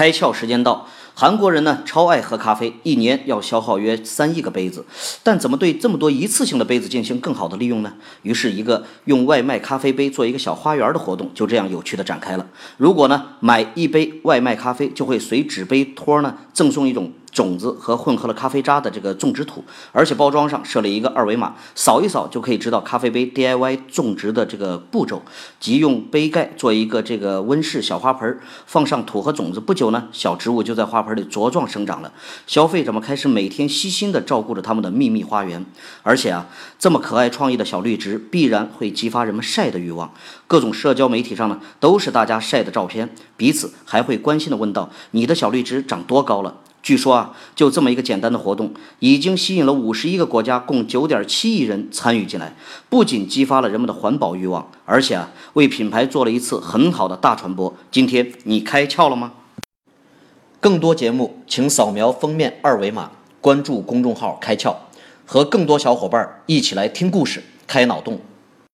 开窍时间到。韩国人呢超爱喝咖啡，一年要消耗约三亿个杯子，但怎么对这么多一次性的杯子进行更好的利用呢？于是，一个用外卖咖啡杯做一个小花园的活动就这样有趣的展开了。如果呢买一杯外卖咖啡，就会随纸杯托呢赠送一种。种子和混合了咖啡渣的这个种植土，而且包装上设了一个二维码，扫一扫就可以知道咖啡杯 DIY 种植的这个步骤，即用杯盖做一个这个温室小花盆，放上土和种子，不久呢，小植物就在花盆里茁壮生长了。消费者们开始每天悉心地照顾着他们的秘密花园，而且啊，这么可爱创意的小绿植必然会激发人们晒的欲望。各种社交媒体上呢，都是大家晒的照片，彼此还会关心地问道：“你的小绿植长多高了？”据说啊，就这么一个简单的活动，已经吸引了五十一个国家共九点七亿人参与进来。不仅激发了人们的环保欲望，而且啊，为品牌做了一次很好的大传播。今天你开窍了吗？更多节目，请扫描封面二维码，关注公众号“开窍”，和更多小伙伴一起来听故事、开脑洞。